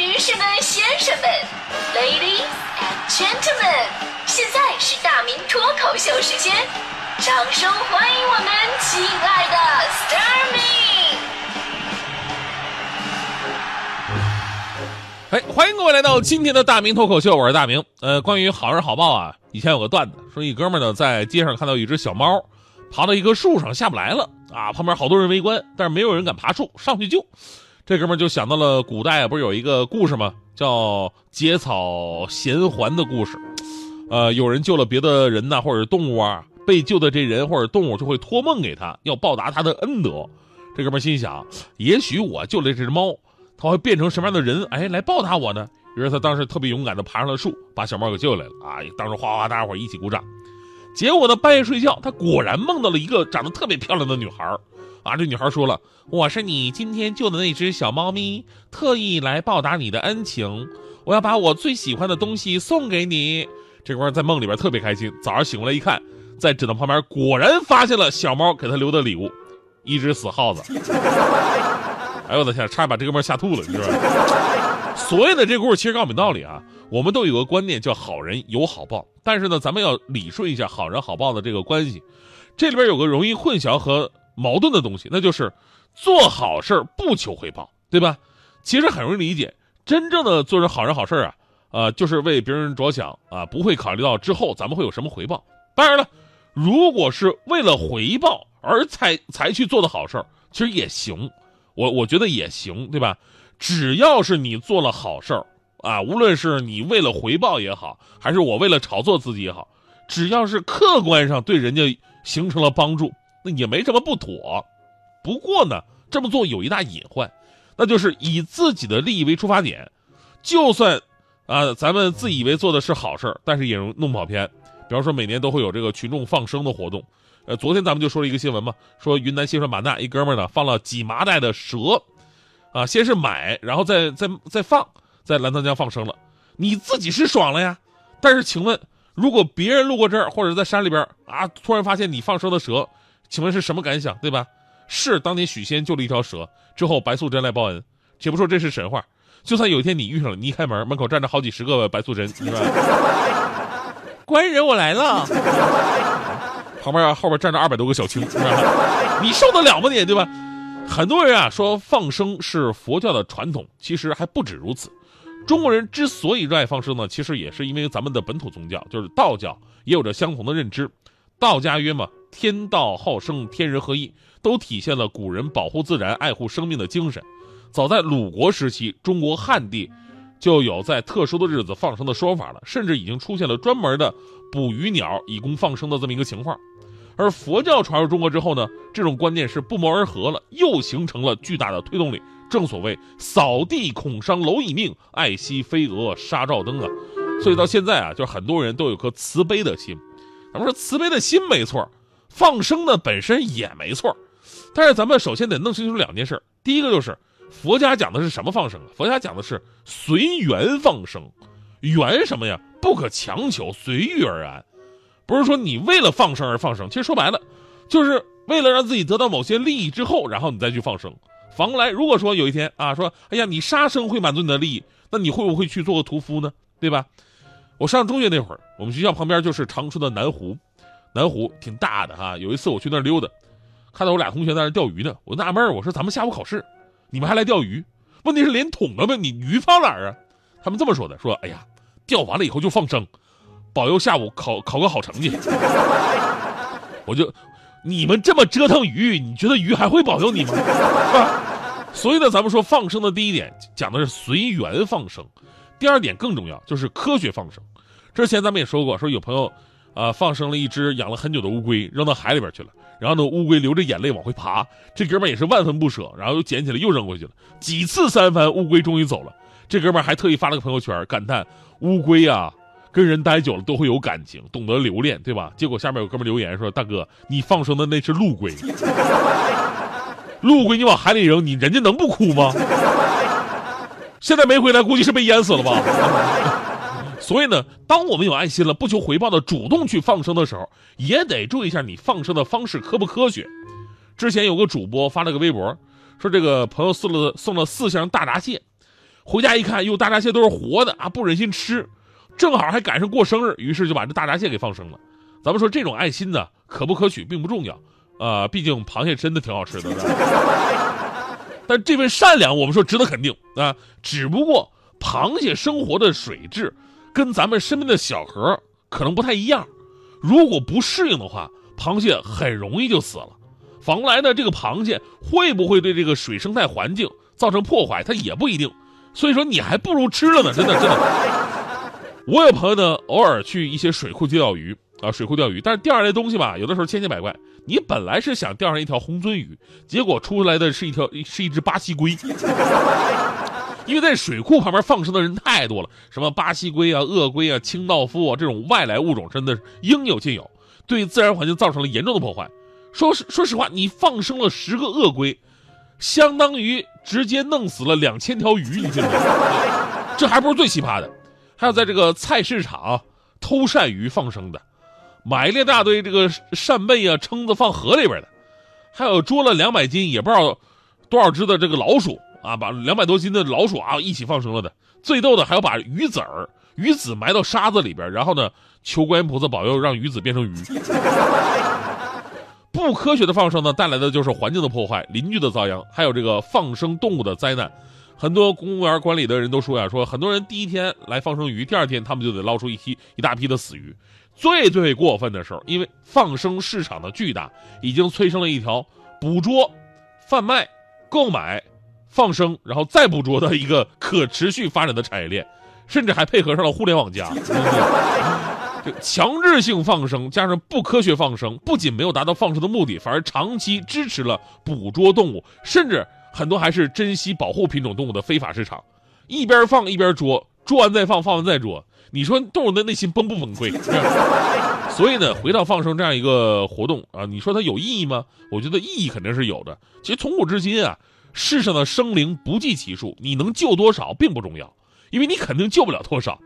女士们、先生们，Ladies and Gentlemen，现在是大明脱口秀时间，掌声欢迎我们亲爱的 s t a r m y 哎，欢迎各位来到今天的大明脱口秀，我是大明。呃，关于好人好报啊，以前有个段子，说一哥们儿呢在街上看到一只小猫，爬到一棵树上下不来了啊，旁边好多人围观，但是没有人敢爬树上去救。这哥们就想到了古代，不是有一个故事吗？叫结草衔环的故事。呃，有人救了别的人呐，或者动物啊，被救的这人或者动物就会托梦给他，要报答他的恩德。这哥们心想，也许我救了这只猫。它会变成什么样的人？哎，来报答我呢？于是他当时特别勇敢地爬上了树，把小猫给救来了啊！当时哗哗，大家伙一起鼓掌。结果呢，半夜睡觉，他果然梦到了一个长得特别漂亮的女孩啊！这女孩说了：“我是你今天救的那只小猫咪，特意来报答你的恩情。我要把我最喜欢的东西送给你。”这哥们在梦里边特别开心。早上醒过来一看，在枕头旁边果然发现了小猫给他留的礼物，一只死耗子。哎呦我的天，差点把这哥们吓吐了，你知道吧？所谓的这故事其实告诉我们道理啊，我们都有个观念叫好人有好报，但是呢，咱们要理顺一下好人好报的这个关系。这里边有个容易混淆和矛盾的东西，那就是做好事不求回报，对吧？其实很容易理解，真正的做人好人好事啊，呃，就是为别人着想啊，不会考虑到之后咱们会有什么回报。当然了，如果是为了回报而才才去做的好事其实也行。我我觉得也行，对吧？只要是你做了好事儿啊，无论是你为了回报也好，还是我为了炒作自己也好，只要是客观上对人家形成了帮助，那也没什么不妥。不过呢，这么做有一大隐患，那就是以自己的利益为出发点，就算啊，咱们自以为做的是好事儿，但是也容弄跑偏。比方说，每年都会有这个群众放生的活动。呃，昨天咱们就说了一个新闻嘛，说云南西双版纳一哥们儿呢放了几麻袋的蛇，啊，先是买，然后再再再放，在澜沧江放生了。你自己是爽了呀，但是请问，如果别人路过这儿或者在山里边啊，突然发现你放生的蛇，请问是什么感想，对吧？是当年许仙救了一条蛇之后，白素贞来报恩。且不说这是神话，就算有一天你遇上了，你一开门，门口站着好几十个白素贞，是吧？官人，我来了。旁边啊后边站着二百多个小青，你受得了吗你？对吧？很多人啊说放生是佛教的传统，其实还不止如此。中国人之所以热爱放生呢，其实也是因为咱们的本土宗教就是道教也有着相同的认知。道家曰嘛，天道好生，天人合一，都体现了古人保护自然、爱护生命的精神。早在鲁国时期，中国汉地就有在特殊的日子放生的说法了，甚至已经出现了专门的捕鱼鸟以供放生的这么一个情况。而佛教传入中国之后呢，这种观念是不谋而合了，又形成了巨大的推动力。正所谓“扫地恐伤蝼蚁命，爱惜飞蛾杀照灯”啊，所以到现在啊，就很多人都有颗慈悲的心。咱们说慈悲的心没错，放生呢本身也没错，但是咱们首先得弄清楚两件事。第一个就是佛家讲的是什么放生啊？佛家讲的是随缘放生，缘什么呀？不可强求，随遇而安。不是说你为了放生而放生，其实说白了，就是为了让自己得到某些利益之后，然后你再去放生。防来，如果说有一天啊，说哎呀，你杀生会满足你的利益，那你会不会去做个屠夫呢？对吧？我上中学那会儿，我们学校旁边就是长春的南湖，南湖挺大的哈。有一次我去那儿溜达，看到我俩同学在那钓鱼呢，我纳闷我说咱们下午考试，你们还来钓鱼？问题是连桶都没，你鱼放哪儿啊？他们这么说的，说哎呀，钓完了以后就放生。保佑下午考考个好成绩，我就你们这么折腾鱼，你觉得鱼还会保佑你吗？所以呢，咱们说放生的第一点讲的是随缘放生，第二点更重要，就是科学放生。之前咱们也说过，说有朋友啊放生了一只养了很久的乌龟，扔到海里边去了，然后呢乌龟流着眼泪往回爬，这哥们也是万分不舍，然后又捡起来又扔回去了，几次三番，乌龟终于走了，这哥们还特意发了个朋友圈，感叹乌龟啊。跟人待久了都会有感情，懂得留恋，对吧？结果下面有哥们留言说：“大哥，你放生的那是陆龟，陆龟你往海里扔，你人家能不哭吗？现在没回来，估计是被淹死了吧。所以呢，当我们有爱心了，不求回报的主动去放生的时候，也得注意一下你放生的方式科不科学。之前有个主播发了个微博，说这个朋友送了送了四箱大闸蟹。”回家一看，哟，大闸蟹都是活的啊，不忍心吃，正好还赶上过生日，于是就把这大闸蟹给放生了。咱们说这种爱心呢，可不可取并不重要，啊，毕竟螃蟹真的挺好吃的。但这份善良，我们说值得肯定啊。只不过螃蟹生活的水质跟咱们身边的小河可能不太一样，如果不适应的话，螃蟹很容易就死了。反过来呢，这个螃蟹会不会对这个水生态环境造成破坏，它也不一定。所以说，你还不如吃了呢，真的真的。我有朋友呢，偶尔去一些水库去钓鱼。啊，水库钓鱼，但是钓上来东西吧，有的时候千奇百怪。你本来是想钓上一条红鳟鱼，结果出来的是一条是一只巴西龟。因为在水库旁边放生的人太多了，什么巴西龟啊、鳄龟啊、清道夫啊这种外来物种真的是应有尽有，对自然环境造成了严重的破坏。说实说实话，你放生了十个鳄龟，相当于直接弄死了两千条鱼，你信吗？这还不是最奇葩的，还有在这个菜市场偷鳝鱼放生的。买了一大堆这个扇贝啊、蛏子放河里边的，还有捉了两百斤也不知道多少只的这个老鼠啊，把两百多斤的老鼠啊一起放生了的。最逗的还有把鱼子儿、鱼子埋到沙子里边，然后呢求观音菩萨保佑让鱼子变成鱼。不科学的放生呢，带来的就是环境的破坏、邻居的遭殃，还有这个放生动物的灾难。很多公园管理的人都说呀，说很多人第一天来放生鱼，第二天他们就得捞出一批一大批的死鱼。最最过分的时候，因为放生市场的巨大，已经催生了一条捕捉、贩卖、购买、放生，然后再捕捉的一个可持续发展的产业链，甚至还配合上了互联网加。这强制性放生加上不科学放生，不仅没有达到放生的目的，反而长期支持了捕捉动物，甚至。很多还是珍稀保护品种动物的非法市场，一边放一边捉，捉完再放，放完再捉。你说动物的内心崩不崩溃？所以呢，回到放生这样一个活动啊，你说它有意义吗？我觉得意义肯定是有的。其实从古至今啊，世上的生灵不计其数，你能救多少并不重要，因为你肯定救不了多少。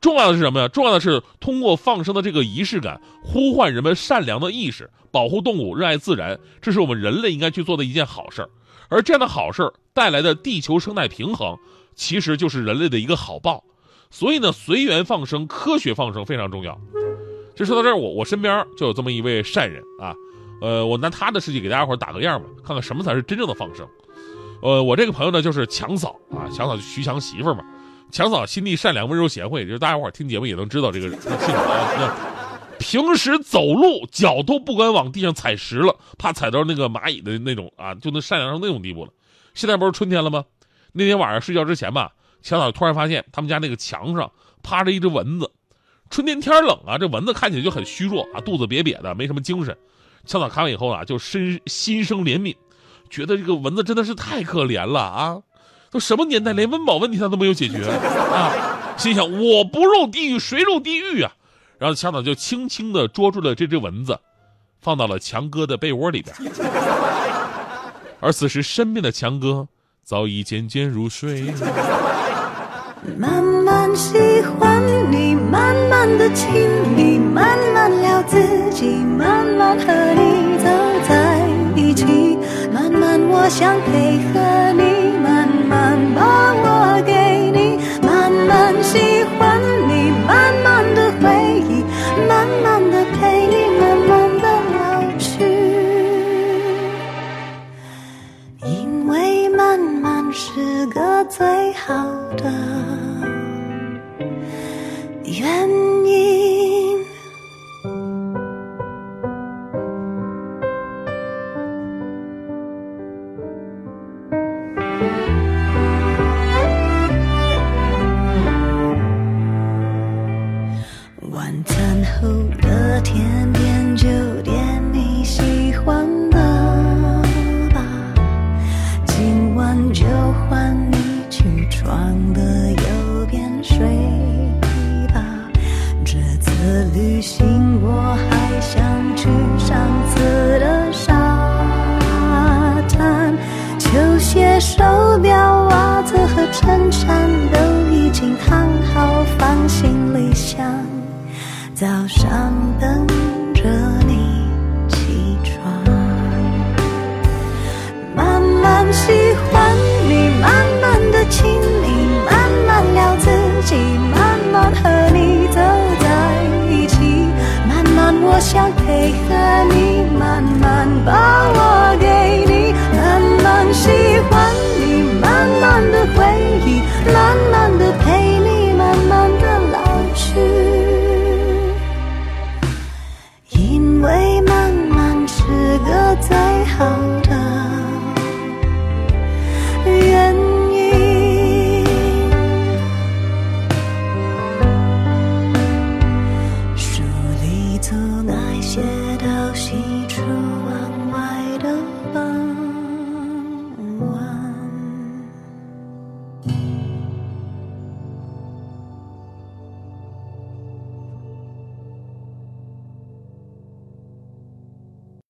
重要的是什么呀？重要的是通过放生的这个仪式感，呼唤人们善良的意识，保护动物，热爱自然，这是我们人类应该去做的一件好事儿。而这样的好事儿带来的地球生态平衡，其实就是人类的一个好报。所以呢，随缘放生、科学放生非常重要。就说到这儿，我我身边就有这么一位善人啊，呃，我拿他的事迹给大家伙打个样吧，看看什么才是真正的放生。呃，我这个朋友呢，就是强嫂啊，强嫂就徐强媳妇嘛。强嫂心地善良、温柔贤惠，就是大家伙听节目也能知道这个性格啊。平时走路脚都不敢往地上踩实了，怕踩到那个蚂蚁的那种啊，就能善良到那种地步了。现在不是春天了吗？那天晚上睡觉之前吧，强嫂突然发现他们家那个墙上趴着一只蚊子。春天天冷啊，这蚊子看起来就很虚弱啊，肚子瘪瘪的，没什么精神。强嫂看完以后啊，就深心生怜悯，觉得这个蚊子真的是太可怜了啊！都什么年代，连温饱问题他都没有解决啊！心想我不入地狱谁入地狱啊？然后强嫂就轻轻地捉住了这只蚊子，放到了强哥的被窝里边。而此时身边的强哥早已渐渐入睡。慢慢喜欢你，慢慢的亲密，慢慢聊自己，慢慢和你走在一起，我想配合你，慢慢把我给你，慢慢喜欢你，慢慢的回忆。慢慢的陪你，慢慢的老去，因为慢慢是个最好的旅行我还想去上次的沙滩。球鞋手表袜子和衬衫都已经烫好放行李箱。早上等我想配合你，慢慢把我给你，慢慢喜欢你。